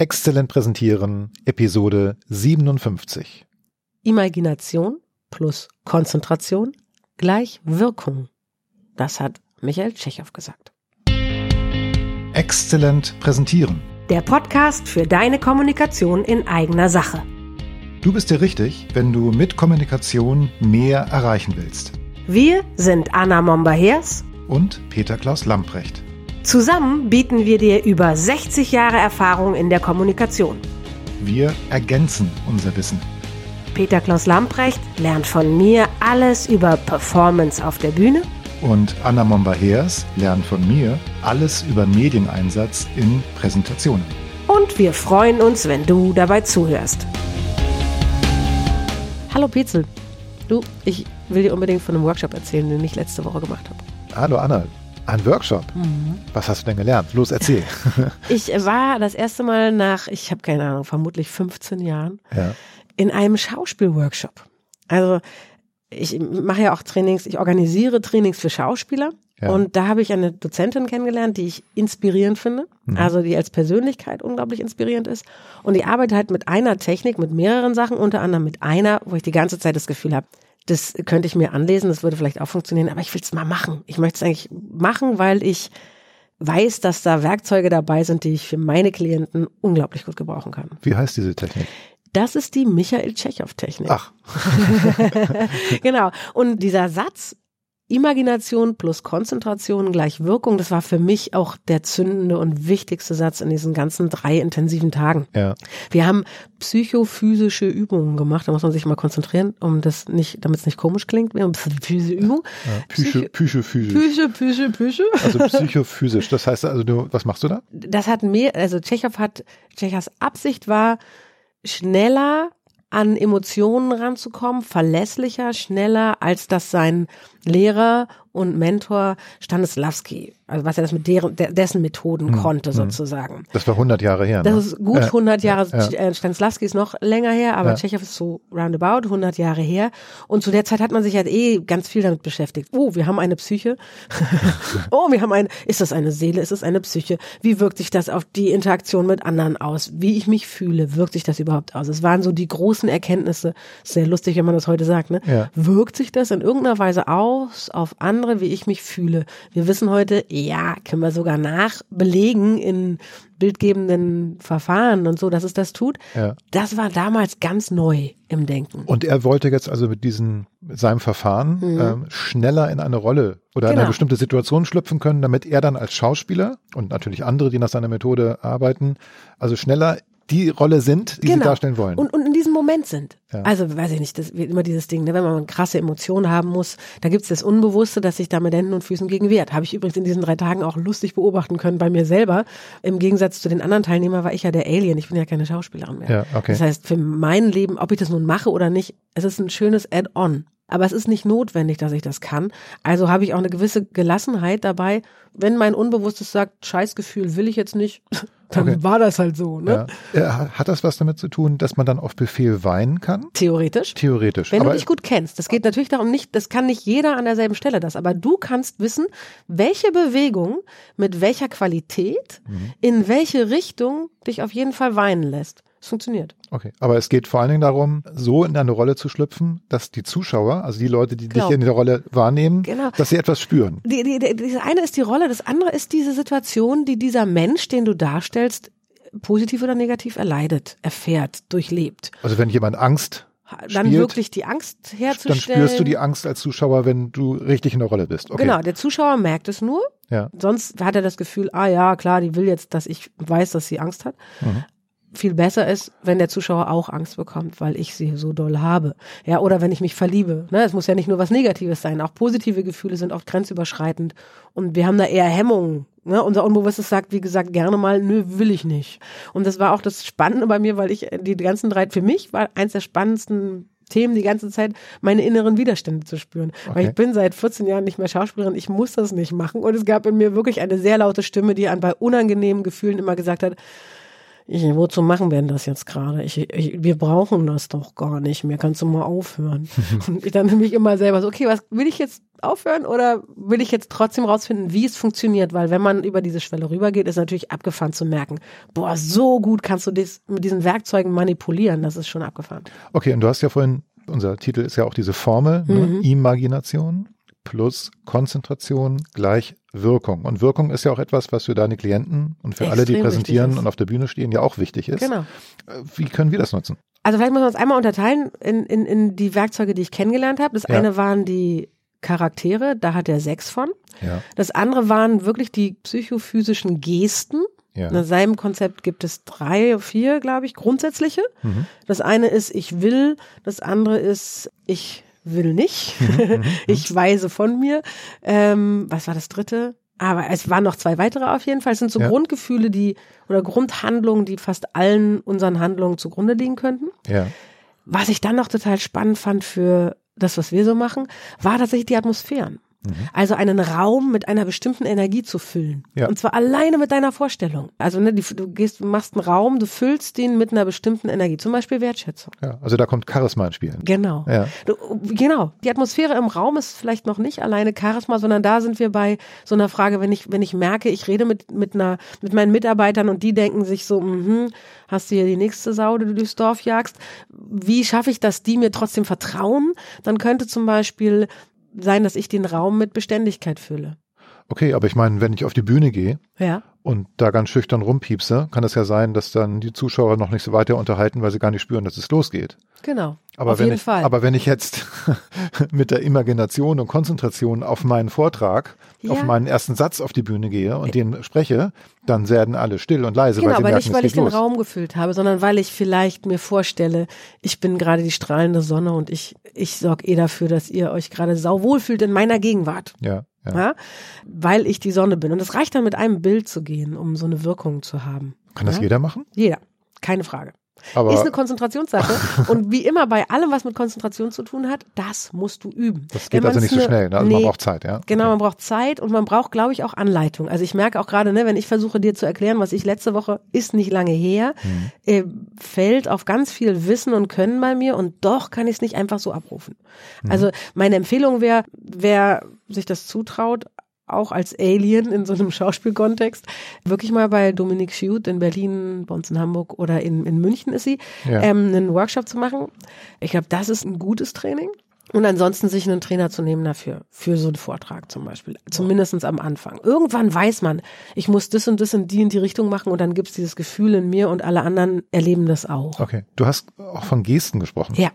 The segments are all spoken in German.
Exzellent präsentieren, Episode 57. Imagination plus Konzentration gleich Wirkung. Das hat Michael Tschechow gesagt. Exzellent präsentieren. Der Podcast für deine Kommunikation in eigener Sache. Du bist dir richtig, wenn du mit Kommunikation mehr erreichen willst. Wir sind Anna Momba-Hers Und Peter Klaus Lamprecht. Zusammen bieten wir dir über 60 Jahre Erfahrung in der Kommunikation. Wir ergänzen unser Wissen. Peter Klaus Lamprecht lernt von mir alles über Performance auf der Bühne Und Anna Momba-Heers lernt von mir alles über Medieneinsatz in Präsentationen. und wir freuen uns, wenn du dabei zuhörst. Hallo Petzel. Du, ich will dir unbedingt von einem Workshop erzählen, den ich letzte Woche gemacht habe. Hallo Anna, ein Workshop. Was hast du denn gelernt? Los, erzähl. Ich war das erste Mal nach, ich habe keine Ahnung, vermutlich 15 Jahren ja. in einem Schauspielworkshop. Also ich mache ja auch Trainings, ich organisiere Trainings für Schauspieler. Ja. Und da habe ich eine Dozentin kennengelernt, die ich inspirierend finde, also die als Persönlichkeit unglaublich inspirierend ist. Und die arbeitet halt mit einer Technik, mit mehreren Sachen, unter anderem mit einer, wo ich die ganze Zeit das Gefühl habe, das könnte ich mir anlesen, das würde vielleicht auch funktionieren, aber ich will es mal machen. Ich möchte es eigentlich machen, weil ich weiß, dass da Werkzeuge dabei sind, die ich für meine Klienten unglaublich gut gebrauchen kann. Wie heißt diese Technik? Das ist die Michael Tschechow-Technik. Ach, genau. Und dieser Satz, Imagination plus Konzentration gleich Wirkung, das war für mich auch der zündende und wichtigste Satz in diesen ganzen drei intensiven Tagen. ja. Wir haben psychophysische Übungen gemacht, da muss man sich mal konzentrieren, um das nicht, damit es nicht komisch klingt. Wir haben physische Übung. ja. Psycho, Psycho, physisch. Psyche, Psyche, Psyche. Also psychophysisch. Das heißt also, du, was machst du da? das hat mehr, also Tschechow hat, Tschechows Absicht war, schneller an Emotionen ranzukommen, verlässlicher, schneller, als das sein Lehrer und Mentor Stanislavski, also was er das mit deren, de- dessen Methoden konnte sozusagen. Das war 100 Jahre her. Das ne? ist gut Äh, 100 Jahre, ja. äh, Stanislavski ist noch länger her, aber Ja. Tschechow ist so roundabout 100 Jahre her. Und zu der Zeit hat man sich halt eh ganz viel damit beschäftigt. Oh, wir haben eine Psyche. oh, wir haben eine, ist das eine Seele, ist das eine Psyche? Wie wirkt sich das auf die Interaktion mit anderen aus? Wie ich mich fühle, wirkt sich das überhaupt aus? Es waren so die großen Erkenntnisse. Sehr lustig, wenn man das heute sagt, ne? Ja. Wirkt sich das in irgendeiner Weise aus auf andere, wie ich mich fühle? Wir wissen heute, ja, können wir sogar nachbelegen in bildgebenden Verfahren und so, dass es das tut. Ja. Das war damals ganz neu im Denken. Und er wollte jetzt also mit diesem, seinem Verfahren ähm, schneller in eine Rolle oder in eine Mhm. Genau. bestimmte Situation schlüpfen können, damit er dann als Schauspieler und natürlich andere, die nach seiner Methode arbeiten, also schneller die Rolle sind, die sie darstellen wollen. Genau. Und, und in diesem Moment sind. Ja. Also, weiß ich nicht, das wird immer dieses Ding, ne, wenn man krasse Emotionen haben muss, da gibt's das Unbewusste, das sich da mit Händen und Füßen gegen wehrt. Habe ich übrigens in diesen drei Tagen auch lustig beobachten können bei mir selber. Im Gegensatz zu den anderen Teilnehmern war ich ja der Alien, ich bin ja keine Schauspielerin mehr. Ja, okay. Das heißt, für mein Leben, ob ich das nun mache oder nicht, es ist ein schönes Add-on. Aber es ist nicht notwendig, dass ich das kann. Also habe ich auch eine gewisse Gelassenheit dabei. Wenn mein Unbewusstes sagt, Scheißgefühl will ich jetzt nicht, dann Okay. war das halt so. Ne? ja. Äh, Hat das was damit zu tun, dass man dann auf Befehl weinen kann? Theoretisch. Theoretisch. Wenn aber du dich gut kennst. Das geht natürlich darum nicht, das kann nicht jeder an derselben Stelle das, aber du kannst wissen, welche Bewegung mit welcher Qualität Mhm. in welche Richtung dich auf jeden Fall weinen lässt. Es funktioniert. Okay, aber es geht vor allen Dingen darum, so in eine Rolle zu schlüpfen, dass die Zuschauer, also die Leute, die Genau. dich in der Rolle wahrnehmen, Genau. dass sie etwas spüren. Die, die, die, das eine ist die Rolle, das andere ist diese Situation, die dieser Mensch, den du darstellst, positiv oder negativ erleidet, erfährt, durchlebt. Also wenn jemand Angst Dann spielt, wirklich die Angst dann herzustellen. spürst du die Angst als Zuschauer, wenn du richtig in der Rolle bist. Okay. Genau, der Zuschauer merkt es nur. Ja. Sonst hat er das Gefühl, ah ja, klar, die will jetzt, dass ich weiß, dass sie Angst hat. Mhm. Viel besser ist, wenn der Zuschauer auch Angst bekommt, weil ich sie so doll habe. Ja, oder wenn ich mich verliebe. Ne? Es muss ja nicht nur was Negatives sein. Auch positive Gefühle sind oft grenzüberschreitend. Und wir haben da eher Hemmungen. Ne? Unser Unbewusstes sagt, wie gesagt, gerne mal, nö, will ich nicht. Und das war auch das Spannende bei mir, weil ich äh, die ganzen drei, für mich war eins der spannendsten Themen die ganze Zeit, meine inneren Widerstände zu spüren. Weil Okay. ich bin seit 14 Jahren nicht mehr Schauspielerin, ich muss das nicht machen. Und es gab in mir wirklich eine sehr laute Stimme, die an bei unangenehmen Gefühlen immer gesagt hat, ich, wozu machen wir denn das jetzt gerade? Ich, ich, wir brauchen das doch gar nicht mehr. Kannst du mal aufhören? und ich dann nämlich immer selber so, okay, was will ich jetzt aufhören oder will ich jetzt trotzdem rausfinden, wie es funktioniert? Weil wenn man über diese Schwelle rübergeht, ist natürlich abgefahren zu merken, boah, so gut kannst du das mit diesen Werkzeugen manipulieren. Das ist schon abgefahren. Okay, und du hast ja vorhin, unser Titel ist ja auch diese Formel, ne? mhm. ne? Imagination plus Konzentration gleich Wirkung. Und Wirkung ist ja auch etwas, was für deine Klienten und für Extrem alle, die präsentieren und auf der Bühne stehen, ja auch wichtig ist. Genau. Äh, wie können wir das nutzen? Also vielleicht muss man es einmal unterteilen in, in, in die Werkzeuge, die ich kennengelernt habe. Das ja. eine waren die Charaktere, da hat er sechs von. Ja. Das andere waren wirklich die psychophysischen Gesten. Ja. In seinem Konzept gibt es drei, vier, glaube ich, grundsätzliche. Mhm. Das eine ist, ich will. Das andere ist, ich will nicht. Mhm, mhm, mhm. ich weise von mir. Ähm, was war das dritte? Aber es waren noch zwei weitere auf jeden Fall. Es sind so ja. Grundgefühle, die oder Grundhandlungen, die fast allen unseren Handlungen zugrunde liegen könnten. Ja. Was ich dann noch total spannend fand für das, was wir so machen, war tatsächlich die Atmosphären. Mhm. Also einen Raum mit einer bestimmten Energie zu füllen. Ja. Und zwar alleine mit deiner Vorstellung. Also ne, die, du gehst, machst einen Raum, du füllst den mit einer bestimmten Energie, zum Beispiel Wertschätzung. Ja, also da kommt Charisma ins Spiel. Genau. Ja. Du, genau. Die Atmosphäre im Raum ist vielleicht noch nicht alleine Charisma, sondern da sind wir bei so einer Frage, wenn ich, wenn ich merke, ich rede mit, mit einer, mit meinen Mitarbeitern und die denken sich so, mh, hast du hier die nächste Sau, die du durchs Dorf jagst. Wie schaffe ich, dass die mir trotzdem vertrauen? Dann könnte zum Beispiel sein, dass ich den Raum mit Beständigkeit fülle. Okay, aber ich meine, wenn ich auf die Bühne gehe ja. und da ganz schüchtern rumpiepse, kann es ja sein, dass dann die Zuschauer noch nicht so weiter unterhalten, weil sie gar nicht spüren, dass es losgeht. Genau. Aber auf wenn jeden ich, Fall. Aber wenn ich jetzt mit der Imagination und Konzentration auf meinen Vortrag, ja. auf meinen ersten Satz auf die Bühne gehe und den spreche, dann werden alle still und leise. Genau, weil aber nicht, weil ich los. den Raum gefüllt habe, sondern weil ich vielleicht mir vorstelle, ich bin gerade die strahlende Sonne und ich, ich sorge eh dafür, dass ihr euch gerade sauwohl fühlt in meiner Gegenwart. Ja. Ja. ja. Weil ich die Sonne bin. Und es reicht dann mit einem Bild zu gehen, um so eine Wirkung zu haben. Kann das jeder machen? Jeder. Keine Frage. Aber ist eine Konzentrationssache. und wie immer bei allem, was mit Konzentration zu tun hat, das musst du üben. Das geht also nicht so schnell, ne? also nee, man braucht Zeit, ja. Genau, okay. man braucht Zeit und man braucht, glaube ich, auch Anleitung. Also ich merke auch gerade, ne, wenn ich versuche dir zu erklären, was ich letzte Woche, ist nicht lange her, hm. äh, fällt auf ganz viel Wissen und Können bei mir und doch kann ich es nicht einfach so abrufen. Hm. Also meine Empfehlung wäre, wer sich das zutraut, auch als Alien in so einem Schauspielkontext, wirklich mal bei Dominique Schiut in Berlin, bei uns in Hamburg oder in, in München ist sie, ja. ähm, einen Workshop zu machen. Ich glaube, das ist ein gutes Training. Und ansonsten sich einen Trainer zu nehmen dafür, für so einen Vortrag zum Beispiel. Zumindestens am Anfang. Irgendwann weiß man, ich muss das und das in die in die Richtung machen und dann gibt es dieses Gefühl in mir und alle anderen erleben das auch. Okay. Du hast auch von Gesten gesprochen. Ja.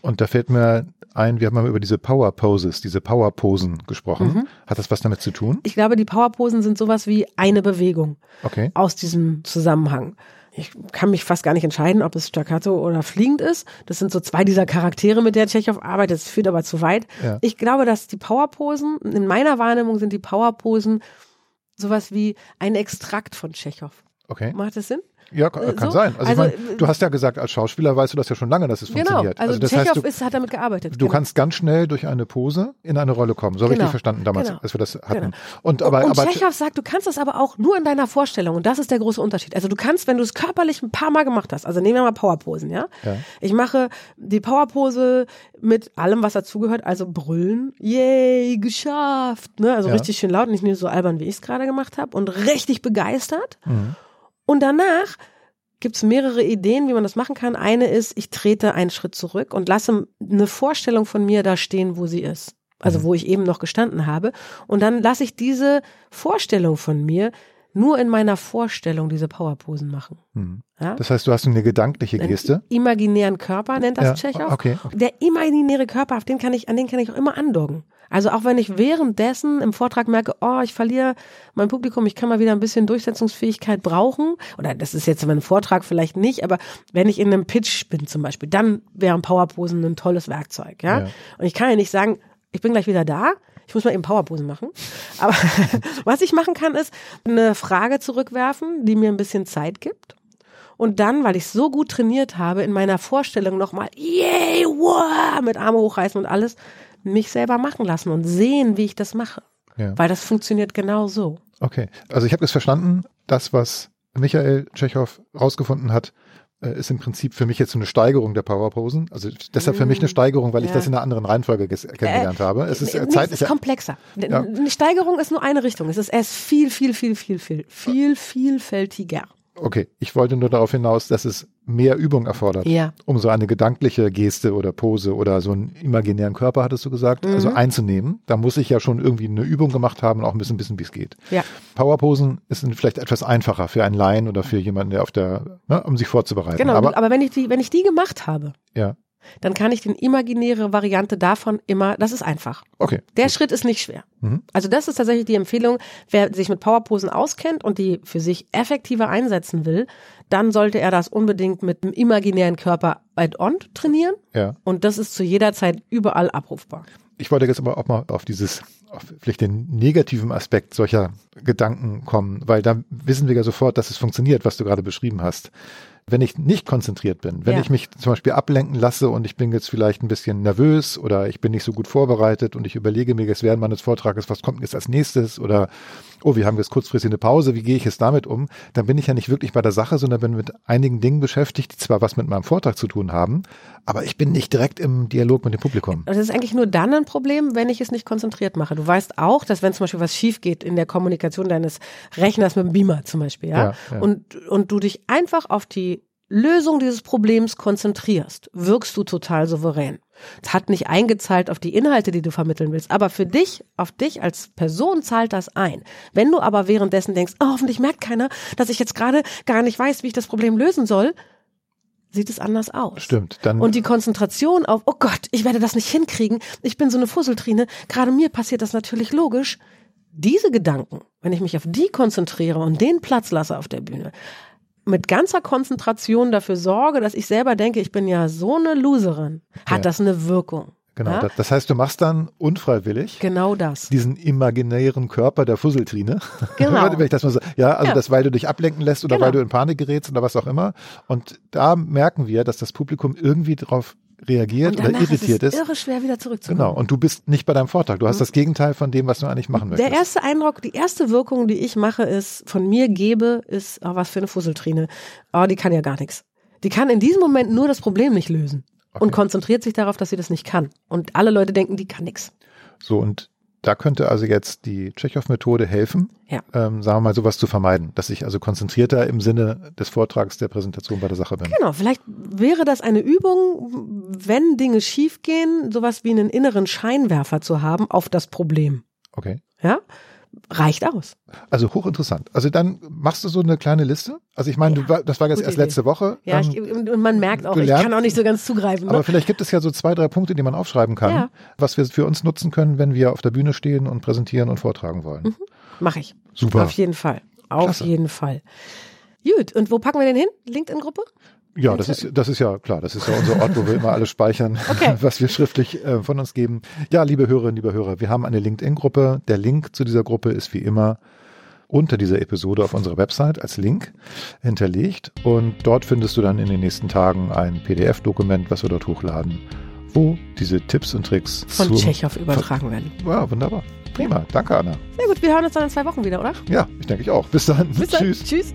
Und da fällt mir ein, wir haben mal über diese Power Poses, diese Power Posen gesprochen. Mhm. Hat das was damit zu tun? Ich glaube, die Power Posen sind sowas wie eine Bewegung okay. aus diesem Zusammenhang. Ich kann mich fast gar nicht entscheiden, ob es staccato oder fliegend ist. Das sind so zwei dieser Charaktere, mit der Tschechow arbeitet. Das führt aber zu weit. Ja. Ich glaube, dass die Powerposen, in meiner Wahrnehmung sind die Powerposen sowas wie ein Extrakt von Tschechow. Okay. Macht das Sinn? Ja, kann, kann so? sein. Also, also, ich meine, du hast ja gesagt, als Schauspieler weißt du das ja schon lange, dass es genau. funktioniert. Also, also das heißt, du, ist, hat damit gearbeitet. Du genau. kannst ganz schnell durch eine Pose in eine Rolle kommen. So genau. ich dich verstanden damals, genau. als wir das hatten. Genau. Und, aber, und, und aber, Tschechow sagt, du kannst das aber auch nur in deiner Vorstellung. Und das ist der große Unterschied. Also du kannst, wenn du es körperlich ein paar Mal gemacht hast, also nehmen wir mal Powerposen, ja? ja. Ich mache die Powerpose mit allem, was dazugehört, also brüllen, yay, geschafft, ne? Also ja. richtig schön laut, nicht nur so albern, wie ich es gerade gemacht habe und richtig begeistert. Mhm. Und danach gibt es mehrere Ideen, wie man das machen kann. Eine ist, ich trete einen Schritt zurück und lasse eine Vorstellung von mir da stehen, wo sie ist. Also mhm. wo ich eben noch gestanden habe. Und dann lasse ich diese Vorstellung von mir nur in meiner Vorstellung diese Powerposen machen. Mhm. Ja? Das heißt, du hast eine gedankliche Geste? Einen imaginären Körper nennt das ja, Tschechow. Okay, okay. Der imaginäre Körper, auf den kann ich, an den kann ich auch immer andocken. Also auch wenn ich währenddessen im Vortrag merke, oh, ich verliere mein Publikum, ich kann mal wieder ein bisschen Durchsetzungsfähigkeit brauchen, oder das ist jetzt mein Vortrag vielleicht nicht, aber wenn ich in einem Pitch bin zum Beispiel, dann wären Powerposen ein tolles Werkzeug, ja? ja. Und ich kann ja nicht sagen, ich bin gleich wieder da, ich muss mal eben Powerposen machen. Aber was ich machen kann, ist eine Frage zurückwerfen, die mir ein bisschen Zeit gibt. Und dann, weil ich so gut trainiert habe, in meiner Vorstellung nochmal, yay, wow, mit Arme hochreißen und alles, mich selber machen lassen und sehen, wie ich das mache. Ja. Weil das funktioniert genau so. Okay, also ich habe es verstanden, das, was Michael Tschechow rausgefunden hat, ist im Prinzip für mich jetzt so eine Steigerung der Powerposen. Also deshalb für mich eine mm, Steigerung, weil ja. ich das in einer anderen Reihenfolge kennengelernt äh, habe. Es ist äh, zeitlich ist komplexer. Ja. Eine Steigerung ist nur eine Richtung. Es ist erst viel, viel, viel, viel, viel, viel, vielfältiger. Okay, ich wollte nur darauf hinaus, dass es mehr Übung erfordert, ja. um so eine gedankliche Geste oder Pose oder so einen imaginären Körper, hattest du gesagt, mhm. also einzunehmen. Da muss ich ja schon irgendwie eine Übung gemacht haben und auch ein bisschen wissen, wie es geht. Ja. Powerposen sind vielleicht etwas einfacher für einen Laien oder für jemanden, der auf der, ne, um sich vorzubereiten. Genau, aber, aber wenn ich die, wenn ich die gemacht habe, ja dann kann ich die imaginäre Variante davon immer, das ist einfach. Okay. Der gut. Schritt ist nicht schwer. Mhm. Also das ist tatsächlich die Empfehlung, wer sich mit Powerposen auskennt und die für sich effektiver einsetzen will, dann sollte er das unbedingt mit einem imaginären Körper add-on trainieren. Ja. Und das ist zu jeder Zeit überall abrufbar. Ich wollte jetzt aber auch mal auf dieses, auf vielleicht den negativen Aspekt solcher Gedanken kommen, weil da wissen wir ja sofort, dass es funktioniert, was du gerade beschrieben hast wenn ich nicht konzentriert bin, wenn ja. ich mich zum Beispiel ablenken lasse und ich bin jetzt vielleicht ein bisschen nervös oder ich bin nicht so gut vorbereitet und ich überlege mir jetzt während meines Vortrages, was kommt jetzt als nächstes oder oh, wir haben jetzt kurzfristig eine Pause, wie gehe ich jetzt damit um? Dann bin ich ja nicht wirklich bei der Sache, sondern bin mit einigen Dingen beschäftigt, die zwar was mit meinem Vortrag zu tun haben, aber ich bin nicht direkt im Dialog mit dem Publikum. Das ist eigentlich nur dann ein Problem, wenn ich es nicht konzentriert mache. Du weißt auch, dass wenn zum Beispiel was schief geht in der Kommunikation deines Rechners mit dem Beamer zum Beispiel, ja, ja, ja. Und, und du dich einfach auf die Lösung dieses Problems konzentrierst, wirkst du total souverän. Es hat nicht eingezahlt auf die Inhalte, die du vermitteln willst, aber für dich, auf dich als Person zahlt das ein. Wenn du aber währenddessen denkst, oh, hoffentlich merkt keiner, dass ich jetzt gerade gar nicht weiß, wie ich das Problem lösen soll, sieht es anders aus. Stimmt. Dann und die Konzentration auf, oh Gott, ich werde das nicht hinkriegen, ich bin so eine Fusseltrine, gerade mir passiert das natürlich logisch. Diese Gedanken, wenn ich mich auf die konzentriere und den Platz lasse auf der Bühne, mit ganzer Konzentration dafür sorge, dass ich selber denke, ich bin ja so eine Loserin, hat ja. das eine Wirkung. Genau, ja? das heißt, du machst dann unfreiwillig genau das. diesen imaginären Körper der Fusseltrine. Genau. Wenn ich das mal so, ja, also ja. das, weil du dich ablenken lässt oder genau. weil du in Panik gerätst oder was auch immer. Und da merken wir, dass das Publikum irgendwie darauf reagiert oder irritiert ist. Es irre schwer wieder zurückzukommen. Genau. Und du bist nicht bei deinem Vortrag. Du hast mhm. das Gegenteil von dem, was du eigentlich machen möchtest. Der erste Eindruck, die erste Wirkung, die ich mache, ist, von mir gebe, ist, oh, was für eine Fusseltrine. Oh, die kann ja gar nichts. Die kann in diesem Moment nur das Problem nicht lösen. Okay. Und konzentriert sich darauf, dass sie das nicht kann. Und alle Leute denken, die kann nichts. So, und da könnte also jetzt die Tschechow-Methode helfen, ja. ähm, sagen wir mal, sowas zu vermeiden, dass ich also konzentrierter im Sinne des Vortrags der Präsentation bei der Sache bin. Genau, vielleicht wäre das eine Übung, wenn Dinge schiefgehen, sowas wie einen inneren Scheinwerfer zu haben auf das Problem. Okay. Ja, reicht aus. Also hochinteressant. Also dann machst du so eine kleine Liste. Also ich meine, ja, das war jetzt erst Idee. letzte Woche. Ja, ich, und man merkt auch, gelernt. ich kann auch nicht so ganz zugreifen. Ne? Aber vielleicht gibt es ja so zwei, drei Punkte, die man aufschreiben kann, ja. was wir für uns nutzen können, wenn wir auf der Bühne stehen und präsentieren und vortragen wollen. Mhm. Mach ich. Super. Auf jeden Fall. Auf Klasse. jeden Fall. Gut, und wo packen wir den hin? LinkedIn-Gruppe? Ja, das ist, das ist ja klar. Das ist ja unser Ort, wo wir immer alles speichern, okay. was wir schriftlich äh, von uns geben. Ja, liebe Hörerinnen, liebe Hörer, wir haben eine LinkedIn-Gruppe. Der Link zu dieser Gruppe ist wie immer unter dieser Episode auf unserer Website als Link hinterlegt. Und dort findest du dann in den nächsten Tagen ein PDF-Dokument, was wir dort hochladen, wo diese Tipps und Tricks von Tschechow übertragen werden. Ja, wunderbar. Prima. Danke, Anna. Sehr gut, wir hören uns dann in zwei Wochen wieder, oder? Ja, ich denke ich auch. Bis dann. Bis dann. Tschüss. Tschüss.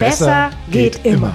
Besser, geht, immer.